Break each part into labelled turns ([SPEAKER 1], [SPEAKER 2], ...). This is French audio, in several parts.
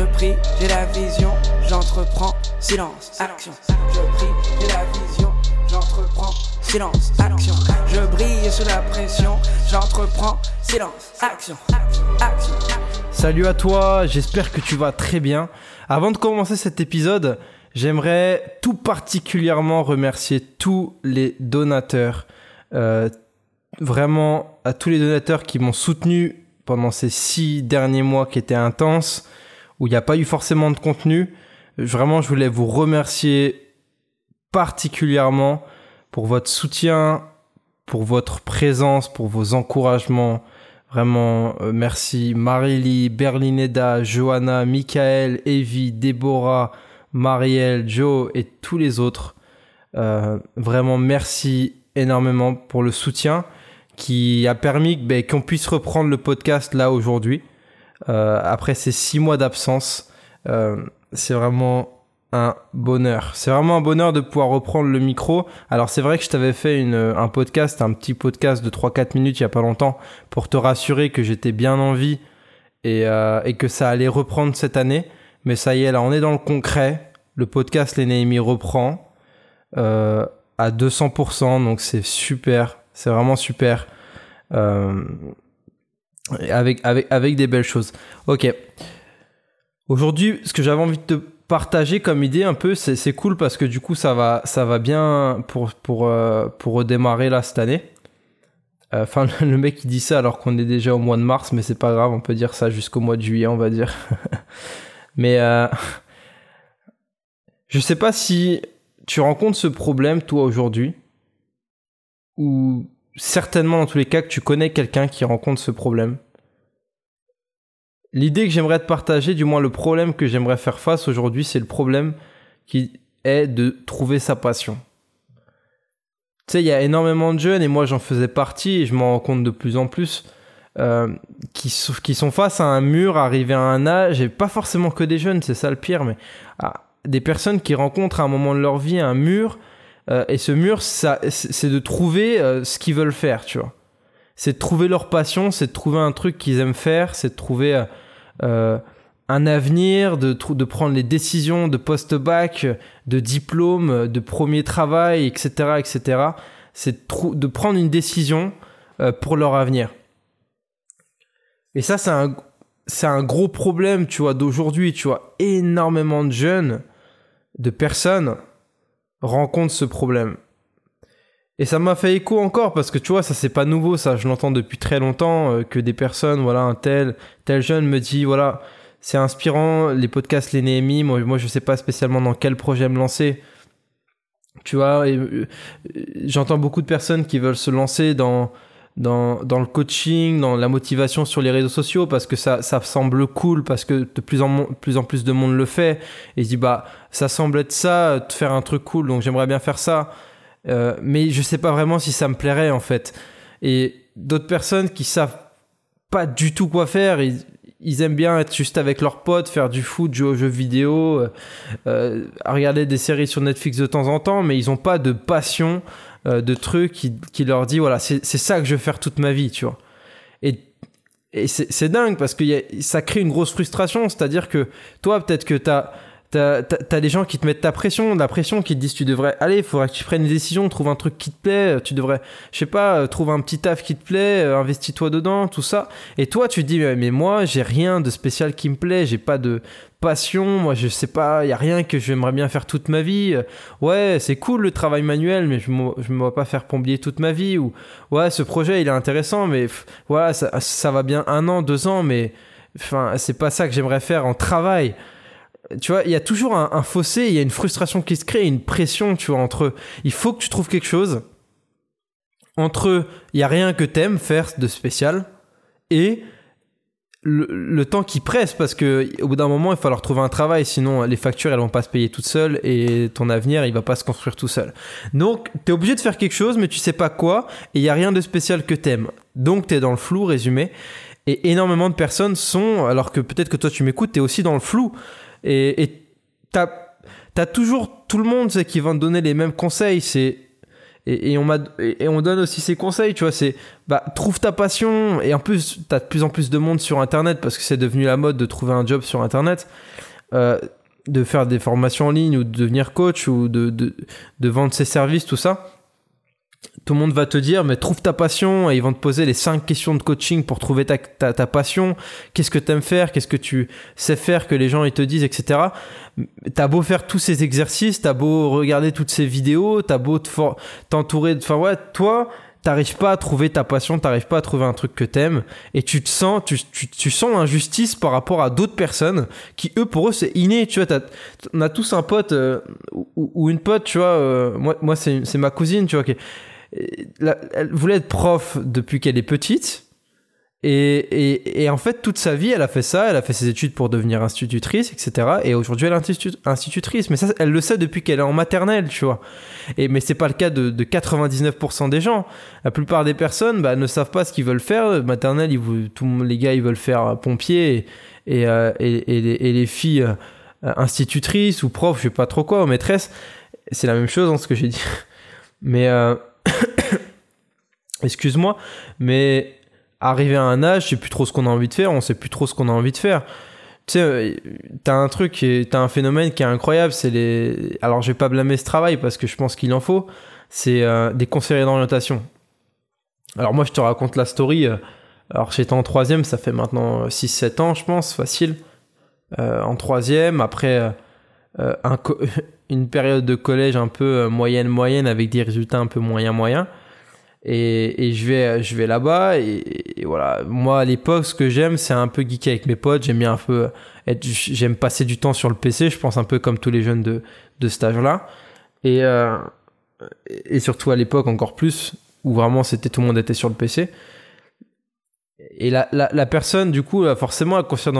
[SPEAKER 1] Je prie, j'ai la vision, j'entreprends, silence, action. Je prie, j'ai la vision, j'entreprends, silence, action. Je brille sous la pression, j'entreprends, silence, action, action.
[SPEAKER 2] Salut à toi, j'espère que tu vas très bien. Avant de commencer cet épisode, j'aimerais tout particulièrement remercier tous les donateurs. Euh, vraiment à tous les donateurs qui m'ont soutenu pendant ces six derniers mois qui étaient intenses, où il n'y a pas eu forcément de contenu. Vraiment, je voulais vous remercier particulièrement pour votre soutien, pour votre présence, pour vos encouragements. Vraiment, euh, merci Marily, Berlineda, Johanna, Michael, Evie, Déborah, Marielle, Joe et tous les autres. Euh, vraiment, merci énormément pour le soutien qui a permis ben, qu'on puisse reprendre le podcast là aujourd'hui. Euh, après ces six mois d'absence, euh, c'est vraiment un bonheur. C'est vraiment un bonheur de pouvoir reprendre le micro. Alors c'est vrai que je t'avais fait une, un podcast, un petit podcast de 3-4 minutes il y a pas longtemps pour te rassurer que j'étais bien en vie et, euh, et que ça allait reprendre cette année. Mais ça y est, là on est dans le concret. Le podcast Les reprend euh, à 200%, donc c'est super. C'est vraiment super. Euh, avec, avec, avec des belles choses. Ok. Aujourd'hui, ce que j'avais envie de te partager comme idée un peu, c'est cool parce que du coup, ça va, ça va bien pour, pour, euh, pour redémarrer là cette année. Enfin, le mec il dit ça alors qu'on est déjà au mois de mars, mais c'est pas grave, on peut dire ça jusqu'au mois de juillet, on va dire. mais euh, je sais pas si tu rencontres ce problème toi aujourd'hui ou certainement dans tous les cas que tu connais quelqu'un qui rencontre ce problème. L'idée que j'aimerais te partager, du moins le problème que j'aimerais faire face aujourd'hui, c'est le problème qui est de trouver sa passion. Tu sais, il y a énormément de jeunes, et moi j'en faisais partie, et je m'en rends compte de plus en plus, euh, qui, sont face à un mur, arrivés à un âge, et pas forcément que des jeunes, c'est ça le pire, mais des personnes qui rencontrent à un moment de leur vie un mur euh, et ce mur, c'est de trouver euh, ce qu'ils veulent faire, tu vois. C'est de trouver leur passion, c'est de trouver un truc qu'ils aiment faire, c'est de trouver euh, un avenir, de, prendre les décisions de post-bac, de diplôme, de premier travail, etc., etc. C'est de, de, prendre une décision pour leur avenir. Et ça, c'est un, c'est un gros problème, tu vois, d'aujourd'hui, tu vois. Énormément de jeunes, de personnes rencontre ce problème. Et ça m'a fait écho encore parce que tu vois, ça c'est pas nouveau, ça je l'entends depuis très longtemps euh, que des personnes, voilà, un tel, tel jeune me dit, voilà, c'est inspirant, les podcasts, les Néhémie, moi, moi je sais pas spécialement dans quel projet me lancer. Tu vois, euh, j'entends beaucoup de personnes qui veulent se lancer dans, dans, le coaching, dans la motivation sur les réseaux sociaux parce que ça, semble cool, parce que de plus en, plus de monde le fait. Et je dis, bah, ça semble être ça, de faire un truc cool, donc j'aimerais bien faire ça. Euh, mais je sais pas vraiment si ça me plairait en fait. Et d'autres personnes qui savent pas du tout quoi faire, ils, aiment bien être juste avec leurs potes, faire du foot, jouer aux jeux vidéo, euh, euh regarder des séries sur Netflix de temps en temps, mais ils ont pas de passion euh, de trucs qui, qui, leur dit voilà, c'est ça que je veux faire toute ma vie, tu vois. Et, et c'est dingue parce que ça crée une grosse frustration, c'est-à-dire que toi, peut-être que tu as T'as as des gens qui te mettent ta pression, la pression qui te disent tu devrais aller, il faudrait que tu prennes une décision, trouve un truc qui te plaît, tu devrais, je sais pas, euh, trouve un petit taf qui te plaît, euh, investis-toi dedans, tout ça. Et toi tu te dis mais moi j'ai rien de spécial qui me plaît, j'ai pas de passion, moi je sais pas, y a rien que j'aimerais bien faire toute ma vie. Ouais, c'est cool le travail manuel, mais je me, je me vois pas faire plombier toute ma vie. Ou ouais, ce projet il est intéressant, mais voilà, ça, ça va bien un an, deux ans, mais enfin c'est pas ça que j'aimerais faire en travail tu vois, il y a toujours un, fossé, il y a une frustration qui se crée, une pression, tu vois, entre il faut que tu trouves quelque chose, entre il y a rien que t'aimes faire de spécial, et le, temps qui presse, parce que au bout d'un moment, il va falloir trouver un travail, sinon les factures, elles vont pas se payer toutes seules, et ton avenir, il va pas se construire tout seul. Donc, t'es obligé de faire quelque chose, mais tu sais pas quoi, et il y a rien de spécial que t'aimes. Donc, t'es dans le flou, résumé. Et énormément de personnes sont, alors que peut-être que toi tu m'écoutes, t'es aussi dans le flou. Et t'as as toujours tout le monde qui va te donner les mêmes conseils. C'est et, on et, on donne aussi ces conseils tu vois c'est bah trouve ta passion et en plus t'as de plus en plus de monde sur internet parce que c'est devenu la mode de trouver un job sur internet euh, de faire des formations en ligne ou de devenir coach ou de, de vendre ses services tout ça tout le monde va te dire, mais trouve ta passion et ils vont te poser les cinq questions de coaching pour trouver ta, ta, passion. Qu'est-ce que tu aimes faire? Qu'est-ce que tu sais faire? Que les gens ils te disent, etc. T'as beau faire tous ces exercices, t'as beau regarder toutes ces vidéos, t'as beau t'entourer de... Enfin ouais, toi, t'arrives pas à trouver ta passion, t'arrives pas à trouver un truc que t'aimes et tu te sens, tu, tu, tu sens l'injustice par rapport à d'autres personnes qui eux pour eux c'est inné, tu vois, on a tous un pote euh, ou, une pote, tu vois, euh, moi, moi c'est ma cousine, tu vois, qui, elle voulait être prof depuis qu'elle est petite. Et, et, et, en fait, toute sa vie, elle a fait ça. Elle a fait ses études pour devenir institutrice, etc. Et aujourd'hui, elle est institutrice. Mais ça, elle le sait depuis qu'elle est en maternelle, tu vois. Et, mais c'est pas le cas de, de 99% des gens. La plupart des personnes bah, ne savent pas ce qu'ils veulent faire. Maternelle, ils, tous les gars, ils veulent faire pompier. Et, euh, et les, filles euh, institutrices ou profs, je sais pas trop quoi, ou maîtresses. C'est la même chose, dans hein, ce que j'ai dit. Mais... Euh, excuse-moi, mais arrivé à un âge, je sais plus trop ce qu'on a envie de faire, on sait plus trop ce qu'on a envie de faire. Tu sais, euh, t'as un truc, t'as un phénomène qui est incroyable, c'est les. Alors, je vais pas blâmer ce travail parce que je pense qu'il en faut. C'est euh, des conseillers d'orientation. Alors moi, je te raconte la story. Euh, alors j'étais en troisième, ça fait maintenant 6-7 ans, je pense, facile. en troisième, après un une période de collège un peu moyenne moyenne avec des résultats un peu moyen moyen et, et je vais je vais là-bas et, voilà. Moi à l'époque ce que j'aime c'est un peu geeker avec mes potes. J'aime bien un peu être j'aime passer du temps sur le PC je pense un peu comme tous les jeunes de de cet âge-là. Et euh, et surtout à l'époque encore plus où vraiment c'était tout le monde était sur le PC et la, la, la personne du coup forcément a conscience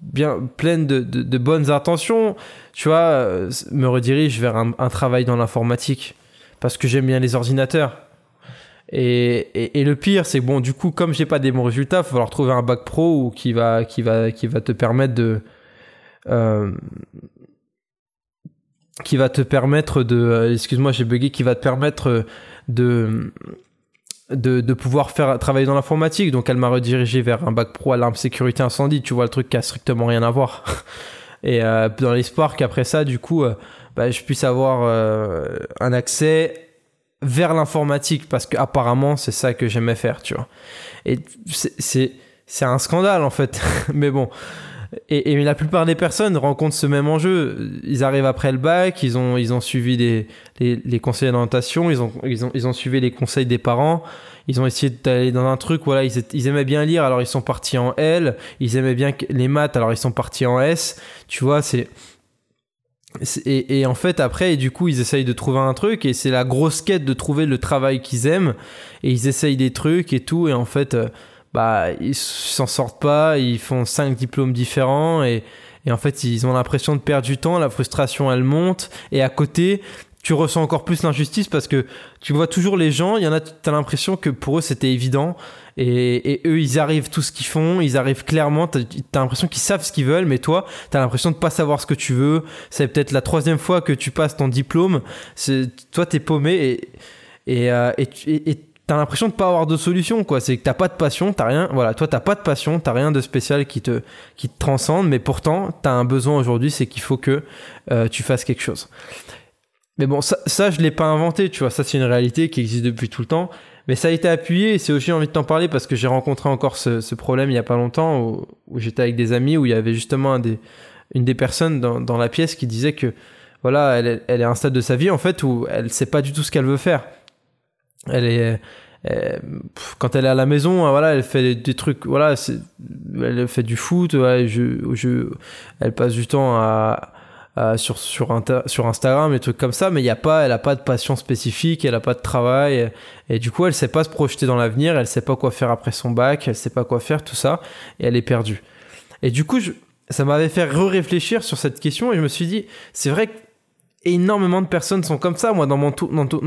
[SPEAKER 2] bien pleine de, de, de, bonnes intentions. Tu vois euh, me redirige vers un, un travail dans l'informatique. Parce que j'aime bien les ordinateurs et, le pire, c'est bon, du coup, comme j'ai pas des bons résultats, il va falloir trouver un bac pro ou qui va, qui va, qui va te permettre de, euh, qui va te permettre de, euh, excuse-moi, j'ai bugué, qui va te permettre de, de, de pouvoir faire travailler dans l'informatique. Donc, elle m'a redirigé vers un bac pro alarme sécurité incendie. Tu vois le truc qui a strictement rien à voir. Et euh, dans l'espoir qu'après ça, du coup, euh, bah, je puisse avoir euh, un accès vers l'informatique parce que apparemment c'est ça que j'aimais faire, tu vois. Et c'est c'est un scandale en fait, mais bon. Et, et, la plupart des personnes rencontrent ce même enjeu. Ils arrivent après le bac, ils ont ils ont suivi les les, les conseils d'orientation, ils ont ils ont ils ont suivi les conseils des parents. Ils ont essayé d'aller dans un truc, voilà, ils, ils aimaient bien lire, alors ils sont partis en L. Ils aimaient bien les maths, alors ils sont partis en S. Tu vois, c'est et, et, en fait après et du coup ils essayent de trouver un truc et c'est la grosse quête de trouver le travail qu'ils aiment. Et ils essayent des trucs et tout et en fait euh, bah ils s'en sortent pas ils font cinq diplômes différents et, et en fait ils ont l'impression de perdre du temps la frustration elle monte. Et à côté tu ressens encore plus l'injustice parce que tu vois toujours les gens, il y en a, t'as l'impression que pour eux c'était évident et, eux ils arrivent tout ce qu'ils font, ils arrivent clairement, t'as as, l'impression qu'ils savent ce qu'ils veulent, mais toi t'as l'impression de pas savoir ce que tu veux. C'est peut-être la troisième fois que tu passes ton diplôme, toi t'es paumé et et, euh, et, t'as l'impression de pas avoir de solution quoi. C'est que t'as pas de passion, t'as rien, voilà, toi t'as pas de passion, t'as rien de spécial qui te qui te transcende, mais pourtant t'as un besoin aujourd'hui, c'est qu'il faut que euh, tu fasses quelque chose. Mais bon, ça, ça je l'ai pas inventé, tu vois. Ça, c'est une réalité qui existe depuis tout le temps. Mais ça a été appuyé et c'est aussi envie de t'en parler parce que j'ai rencontré encore ce, ce, problème il y a pas longtemps où, où j'étais avec des amis où il y avait justement un des, une des personnes dans, dans la pièce qui disait que voilà, elle, elle est à un stade de sa vie en fait où elle sait pas du tout ce qu'elle veut faire. Elle est, quand elle est à la maison, voilà, elle fait des, trucs, voilà, elle fait du foot, ouais, je, je, elle passe du temps à, euh, sur sur, sur Instagram et trucs comme ça mais il y a pas elle a pas de passion spécifique elle a pas de travail et, du coup elle sait pas se projeter dans l'avenir elle sait pas quoi faire après son bac elle sait pas quoi faire tout ça et elle est perdue. Et du coup je, ça m'avait fait réfléchir sur cette question et je me suis dit c'est vrai que énormément de personnes sont comme ça. Moi dans mon,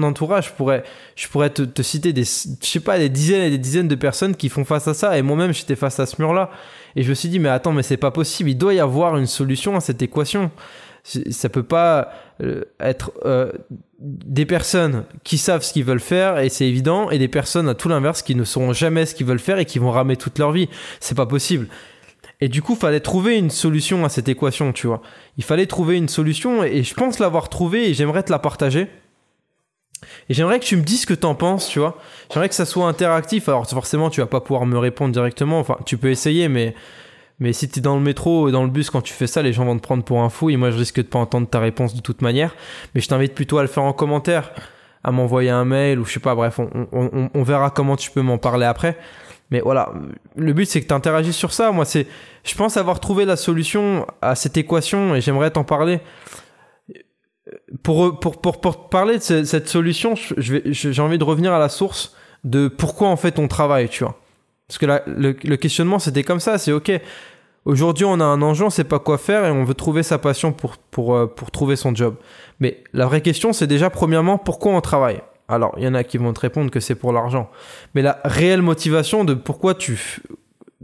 [SPEAKER 2] entourage je pourrais je pourrais te, te, citer des je sais pas des dizaines et des dizaines de personnes qui font face à ça et moi-même j'étais face à ce mur là et je me suis dit mais attends mais c'est pas possible. Il doit y avoir une solution à cette équation ça peut pas euh, être euh, des personnes qui savent ce qu'ils veulent faire et c'est évident, et des personnes à tout l'inverse qui ne sauront jamais ce qu'ils veulent faire et qui vont ramer toute leur vie. C'est pas possible. Et du coup, fallait trouver une solution à cette équation, tu vois. Il fallait trouver une solution et je pense l'avoir trouvée et j'aimerais te la partager. Et j'aimerais que tu me dises ce que t'en penses, tu vois. J'aimerais que ça soit interactif. Alors forcément, tu vas pas pouvoir me répondre directement. Enfin, tu peux essayer, mais mais si t'es dans le métro dans le bus quand tu fais ça, les gens vont te prendre pour un fou et moi je risque de pas entendre ta réponse de toute manière. Mais je t'invite plutôt à le faire en commentaire, à m'envoyer un mail ou je sais pas. Bref, on, on, on verra comment tu peux m'en parler après. Mais voilà, le but c'est que tu interagisses sur ça. Moi, c'est, je pense avoir trouvé la solution à cette équation et j'aimerais t'en parler. Pour, pour, pour, pour parler de cette solution, j'ai envie de revenir à la source de pourquoi en fait on travaille, tu vois. Parce que le, le, questionnement c'était comme ça, c'est ok. Aujourd'hui, on a un enjeu, on sait pas quoi faire et on veut trouver sa passion pour, pour, euh, pour trouver son job. Mais la vraie question, c'est déjà premièrement pourquoi on travaille? Alors, il y en a qui vont te répondre que c'est pour l'argent. Mais la réelle motivation de pourquoi tu,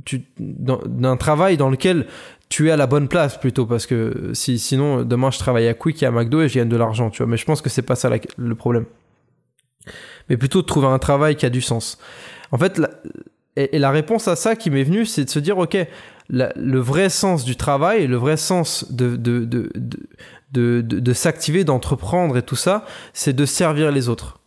[SPEAKER 2] tu d'un travail dans lequel tu es à la bonne place plutôt parce que si sinon demain je travaille à Quick et à McDo et je gagne de l'argent, tu vois. Mais je pense que c'est pas ça le problème. Mais plutôt de trouver un travail qui a du sens. En fait, la, et, la réponse à ça qui m'est venue, c'est de se dire, ok, le vrai sens du travail, le vrai sens de, de, de, de, de s'activer, d'entreprendre et tout ça, c'est de servir les autres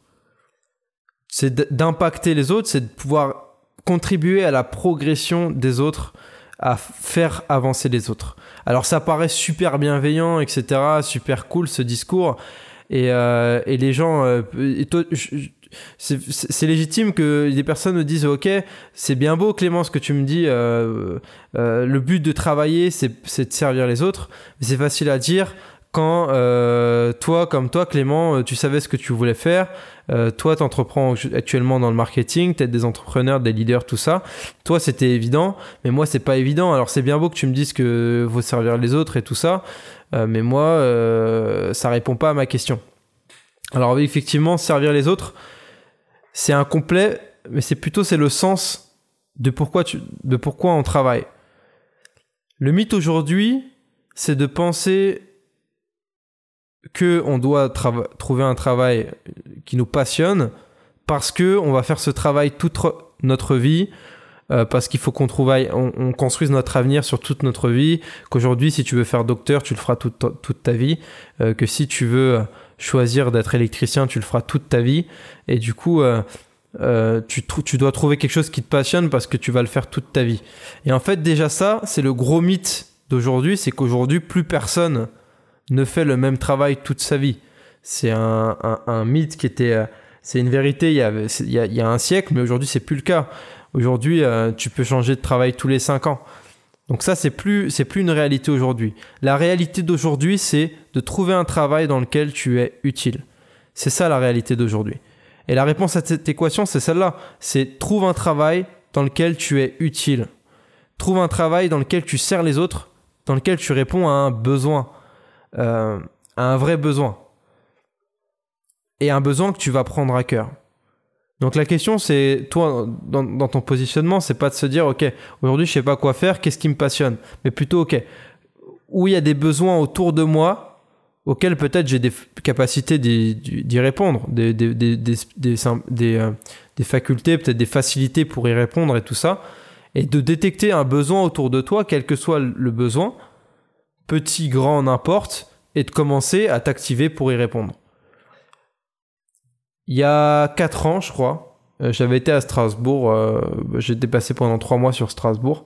[SPEAKER 2] c'est d'impacter les autres, c'est de pouvoir contribuer à la progression des autres, à faire avancer les autres. Alors ça paraît super bienveillant, etc., super cool ce discours, et, euh, et les gens, euh, c'est légitime que des personnes me disent ok c'est bien beau Clément ce que tu me dis euh, euh, le but de travailler c'est de servir les autres mais c'est facile à dire quand euh, toi, comme toi, Clément, tu savais ce que tu voulais faire, toi, tu entreprends actuellement dans le marketing, tu des entrepreneurs, des leaders, tout ça. Toi, c'était évident, mais moi, c'est pas évident. Alors, c'est bien beau que tu me dises que faut servir les autres et tout ça, mais moi, ça répond pas à ma question. Alors, effectivement, servir les autres, c'est incomplet, mais c'est plutôt c'est le sens de pourquoi, de pourquoi on travaille. Le mythe aujourd'hui, c'est de penser que on doit trouver un travail qui nous passionne parce que on va faire ce travail toute notre vie euh, parce qu'il faut qu'on trouve on, construise notre avenir sur toute notre vie qu'aujourd'hui si tu veux faire docteur tu le feras toute, ta vie euh, que si tu veux choisir d'être électricien tu le feras toute ta vie et du coup euh, tu, dois trouver quelque chose qui te passionne parce que tu vas le faire toute ta vie et en fait déjà ça c'est le gros mythe d'aujourd'hui c'est qu'aujourd'hui plus personne ne fait le même travail toute sa vie. C'est un, mythe qui était... Euh, c'est une vérité il y, a, il, y a, un siècle, mais aujourd'hui c'est plus le cas. Aujourd'hui, euh, tu peux changer de travail tous les 5 ans. Donc ça, c'est plus, c'est plus une réalité aujourd'hui. La réalité d'aujourd'hui, c'est de trouver un travail dans lequel tu es utile. C'est ça la réalité d'aujourd'hui. Et la réponse à cette équation, c'est celle-là. C'est trouve un travail dans lequel tu es utile. Trouve un travail dans lequel tu sers les autres, dans lequel tu réponds à un besoin euh, un vrai besoin. Et un besoin que tu vas prendre à cœur. Donc la question c'est, toi, dans, ton positionnement, c'est pas de se dire, ok, aujourd'hui je sais pas quoi faire, qu'est-ce qui me passionne, mais plutôt, ok, où il y a des besoins autour de moi auxquels peut-être j'ai des capacités d'y répondre, des, des, des, euh, des facultés, peut-être des facilités pour y répondre et tout ça, et de détecter un besoin autour de toi, quel que soit le besoin, petit, grand, n'importe, et de commencer à t'activer pour y répondre. Il y a 4 ans, je crois, euh, j'avais été à Strasbourg, euh, j'étais passé pendant 3 mois sur Strasbourg,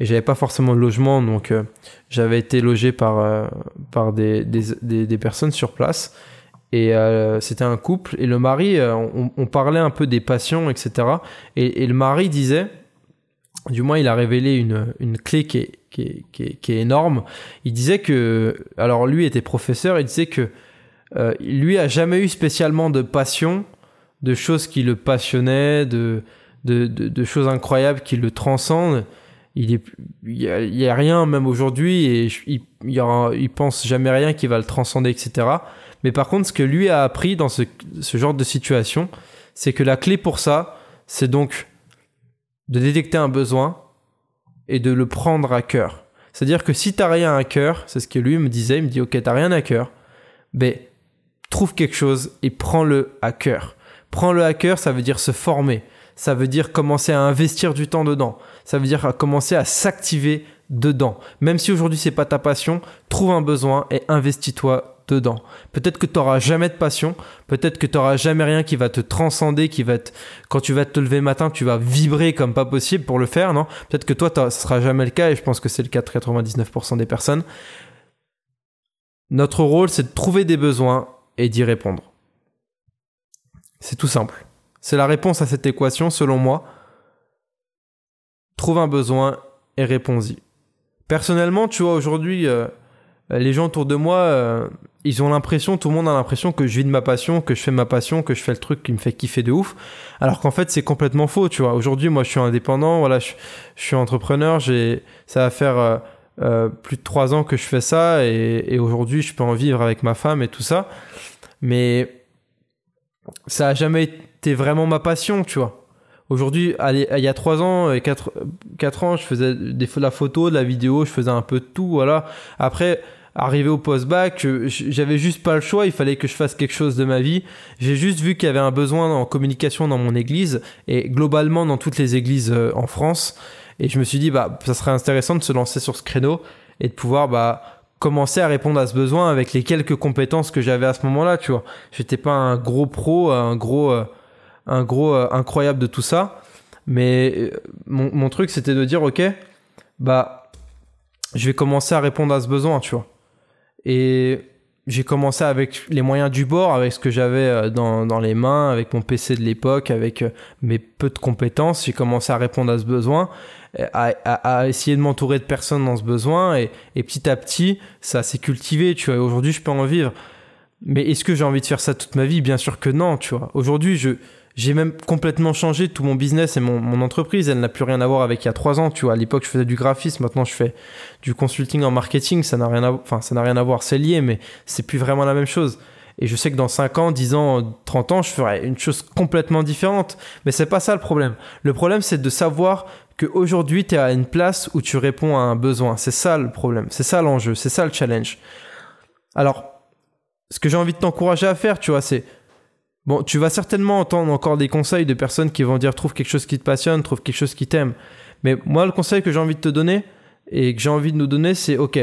[SPEAKER 2] et j'avais pas forcément de logement, donc euh, j'avais été logé par, par des, des, des, personnes sur place. Et c'était un couple, et le mari, on, on, parlait un peu des passions, etc. Et, et le mari disait, du moins il a révélé une, une clé qui est qui est, qui, est, énorme. Il disait que, alors lui était professeur, il disait que euh, lui a jamais eu spécialement de passion, de choses qui le passionnaient, de, choses incroyables qui le transcendent. Il est, y a, rien même aujourd'hui et il, il, pense jamais rien qui va le transcender, etc. Mais par contre, ce que lui a appris dans ce, genre de situation, c'est que la clé pour ça, c'est donc de détecter un besoin, et de le prendre à cœur. C'est-à-dire que si t'as rien à cœur, c'est ce que lui me disait, il me dit ok t'as rien à cœur, ben, trouve quelque chose et prends-le à cœur. Prends-le à cœur, ça veut dire se former. Ça veut dire commencer à investir du temps dedans. Ça veut dire commencer à s'activer dedans. Même si aujourd'hui c'est pas ta passion, trouve un besoin et investis-toi dedans. Peut-être que tu n'auras jamais de passion, peut-être que tu n'auras jamais rien qui va te transcender, qui va quand tu vas te lever le matin, tu vas vibrer comme pas possible pour le faire, non? Peut-être que toi, ce sera jamais le cas, et je pense que c'est le cas de 99% des personnes. Notre rôle, c'est de trouver des besoins et d'y répondre. C'est tout simple. C'est la réponse à cette équation, selon moi. Trouve un besoin et réponds-y. Personnellement, tu vois, aujourd'hui, euh, les gens autour de moi, euh, ils ont l'impression, tout le monde a l'impression que je vis de ma passion, que je fais ma passion, que je fais le truc qui me fait kiffer de ouf. Alors qu'en fait, c'est complètement faux, tu vois. Aujourd'hui, moi, je suis indépendant, voilà, je, suis entrepreneur, j'ai, ça va faire euh, plus de trois ans que je fais ça et, et aujourd'hui, je peux en vivre avec ma femme et tout ça. Mais ça a jamais été vraiment ma passion, tu vois. Aujourd'hui, il y a trois ans et quatre, quatre ans, je faisais des, de la photo, de la vidéo, je faisais un peu de tout, voilà. Après, arrivé au post-bac, j'avais juste pas le choix, il fallait que je fasse quelque chose de ma vie. J'ai juste vu qu'il y avait un besoin en communication dans mon église et globalement dans toutes les églises euh, en France. Et je me suis dit, bah, ça serait intéressant de se lancer sur ce créneau et de pouvoir, bah, commencer à répondre à ce besoin avec les quelques compétences que j'avais à ce moment-là, tu vois. J'étais pas un gros pro, un gros, euh, un gros euh, incroyable de tout ça. Mais mon, mon truc, c'était de dire, ok, bah, je vais commencer à répondre à ce besoin, tu vois. Et j'ai commencé avec les moyens du bord, avec ce que j'avais euh, dans, dans, les mains, avec mon PC de l'époque, avec euh, mes peu de compétences. J'ai commencé à répondre à ce besoin, à, à, à essayer de m'entourer de personnes dans ce besoin. Et, et petit à petit, ça s'est cultivé, tu vois. Aujourd'hui, je peux en vivre. Mais est-ce que j'ai envie de faire ça toute ma vie? Bien sûr que non, tu vois. Aujourd'hui, je, j'ai même complètement changé tout mon business et mon, entreprise. Elle n'a plus rien à voir avec il y a trois ans. Tu vois, à l'époque, je faisais du graphisme. Maintenant, je fais du consulting en marketing. Ça n'a rien à, enfin, ça n'a rien à voir. C'est lié, mais c'est plus vraiment la même chose. Et je sais que dans 5 ans, 10 ans, 30 ans, je ferai une chose complètement différente. Mais c'est pas ça le problème. Le problème, c'est de savoir qu'aujourd'hui, tu es à une place où tu réponds à un besoin. C'est ça le problème. C'est ça l'enjeu. C'est ça le challenge. Alors, ce que j'ai envie de t'encourager à faire, tu vois, c'est Bon, tu vas certainement entendre encore des conseils de personnes qui vont dire trouve quelque chose qui te passionne, trouve quelque chose qui t'aime. Mais moi, le conseil que j'ai envie de te donner et que j'ai envie de nous donner, c'est ok,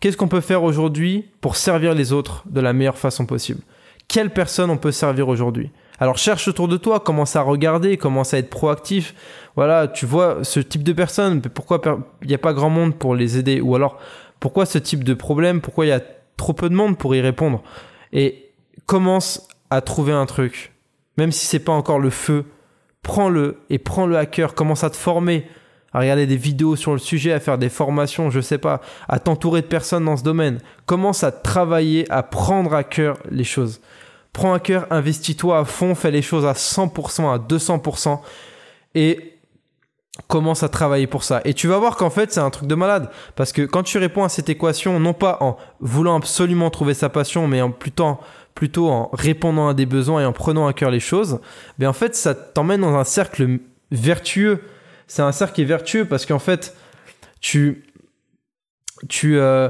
[SPEAKER 2] qu'est-ce qu'on peut faire aujourd'hui pour servir les autres de la meilleure façon possible? Quelle personne on peut servir aujourd'hui? Alors cherche autour de toi, commence à regarder, commence à être proactif. Voilà, tu vois ce type de personnes, pourquoi il n'y a pas grand monde pour les aider? Ou alors, pourquoi ce type de problème? Pourquoi il y a trop peu de monde pour y répondre? Et commence trouver un truc, même si c'est pas encore le feu, prends-le et prends-le à cœur, commence à te former, à regarder des vidéos sur le sujet, à faire des formations, je sais pas, à t'entourer de personnes dans ce domaine. Commence à travailler, à prendre à cœur les choses. Prends à cœur, investis-toi à fond, fais les choses à 100%, à 200% et commence à travailler pour ça. Et tu vas voir qu'en fait, c'est un truc de malade. Parce que quand tu réponds à cette équation, non pas en voulant absolument trouver sa passion, mais en plutôt plutôt en répondant à des besoins et en prenant à cœur les choses, mais en fait, ça t'emmène dans un cercle vertueux. C'est un cercle qui est vertueux parce qu'en fait, tu. Tu. Euh,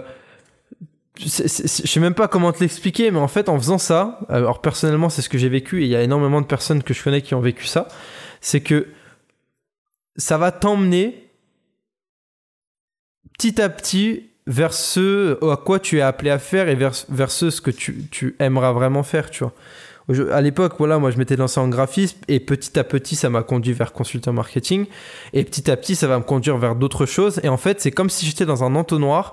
[SPEAKER 2] je sais même pas comment te l'expliquer, mais en fait, en faisant ça, alors personnellement, c'est ce que j'ai vécu et il y a énormément de personnes que je connais qui ont vécu ça, c'est que ça va t'emmener petit à petit vers ce à quoi tu es appelé à faire et vers, vers ce, que tu, tu aimeras vraiment faire, tu vois. à l'époque, voilà, moi je m'étais lancé en graphisme et petit à petit ça m'a conduit vers consultant marketing et petit à petit ça va me conduire vers d'autres choses et en fait c'est comme si j'étais dans un entonnoir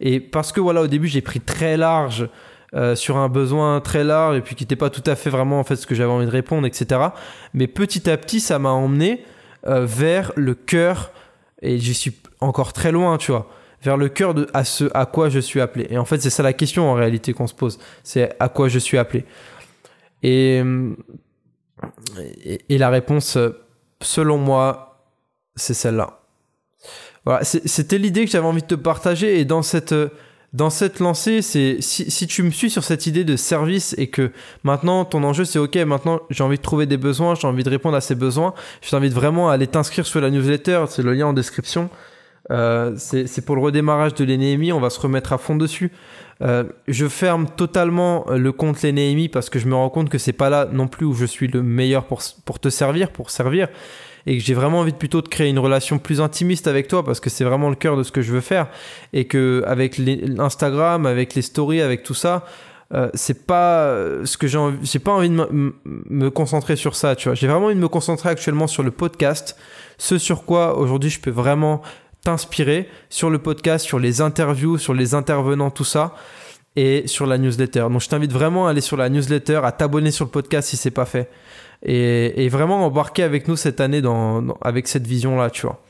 [SPEAKER 2] et parce que voilà au début j'ai pris très large euh, sur un besoin très large et puis qui n'était pas tout à fait vraiment en fait ce que j'avais envie de répondre etc. Mais petit à petit ça m'a emmené euh, vers le cœur et j'y suis encore très loin tu vois vers le cœur de à ce à quoi je suis appelé. Et en fait, c'est ça la question en réalité qu'on se pose. C'est à quoi je suis appelé. Et, et, la réponse, selon moi, c'est celle-là. Voilà, c'était l'idée que j'avais envie de te partager. Et dans cette, dans cette lancée, c'est si, si, tu me suis sur cette idée de service et que maintenant ton enjeu c'est ok, maintenant j'ai envie de trouver des besoins, j'ai envie de répondre à ces besoins, je t'invite vraiment à aller t'inscrire sur la newsletter, c'est le lien en description. Euh, c'est pour le redémarrage de l'Enémi, on va se remettre à fond dessus. Euh, je ferme totalement le compte l'Enémi parce que je me rends compte que c'est pas là non plus où je suis le meilleur pour, pour te servir, pour servir. Et que j'ai vraiment envie plutôt de créer une relation plus intimiste avec toi parce que c'est vraiment le cœur de ce que je veux faire. Et que avec l'Instagram, avec les stories, avec tout ça, euh, c'est pas ce que j'ai envie, j'ai pas envie de me concentrer sur ça, tu vois. J'ai vraiment envie de me concentrer actuellement sur le podcast, ce sur quoi aujourd'hui je peux vraiment t'inspirer sur le podcast, sur les interviews, sur les intervenants, tout ça, et sur la newsletter. Donc je t'invite vraiment à aller sur la newsletter, à t'abonner sur le podcast si c'est pas fait, et, vraiment embarquer avec nous cette année avec cette vision-là, tu vois.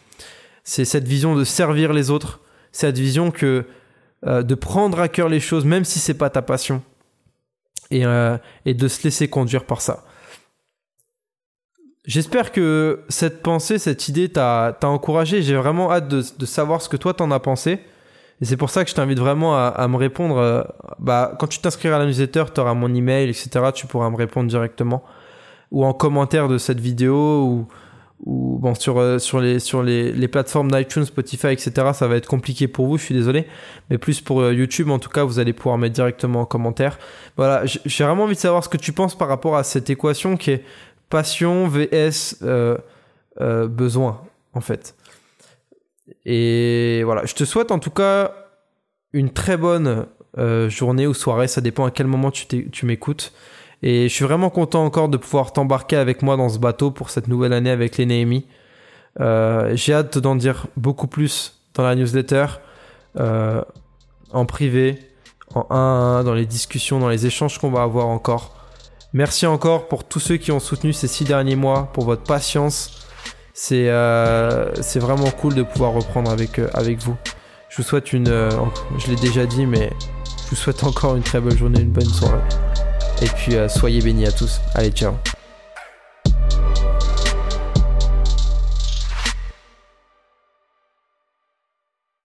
[SPEAKER 2] C'est cette vision de servir les autres, cette vision que euh, de prendre à cœur les choses, même si c'est pas ta passion, et, euh, et de se laisser conduire par ça. J'espère que cette pensée, cette idée t'a encouragé. J'ai vraiment hâte de, savoir ce que toi t'en as pensé. Et c'est pour ça que je t'invite vraiment à, me répondre. Euh, bah, quand tu t'inscriras à la newsletter, tu auras mon email, etc. Tu pourras me répondre directement. Ou en commentaire de cette vidéo, ou, ou bon, sur, euh, sur, les, sur les, les plateformes d'iTunes, Spotify, etc. Ça va être compliqué pour vous, je suis désolé. Mais plus pour euh, YouTube, en tout cas, vous allez pouvoir mettre directement en commentaire. Voilà, j'ai vraiment envie de savoir ce que tu penses par rapport à cette équation qui est passion vs euh, euh, besoin, en fait. Et voilà, je te souhaite en tout cas une très bonne euh, journée ou soirée, ça dépend à quel moment tu, m'écoutes. Et je suis vraiment content encore de pouvoir t'embarquer avec moi dans ce bateau pour cette nouvelle année avec les. J'ai hâte d'en dire beaucoup plus dans la newsletter, en privé, en 1 à 1, dans les discussions, dans les échanges qu'on va avoir encore. Merci encore pour tous ceux qui ont soutenu ces six derniers mois, pour votre patience. C'est euh, vraiment cool de pouvoir reprendre avec, euh, avec vous. Je vous souhaite une... Euh, je l'ai déjà dit, mais je vous souhaite encore une très belle journée, une bonne soirée. Et puis soyez bénis à tous. Allez, ciao.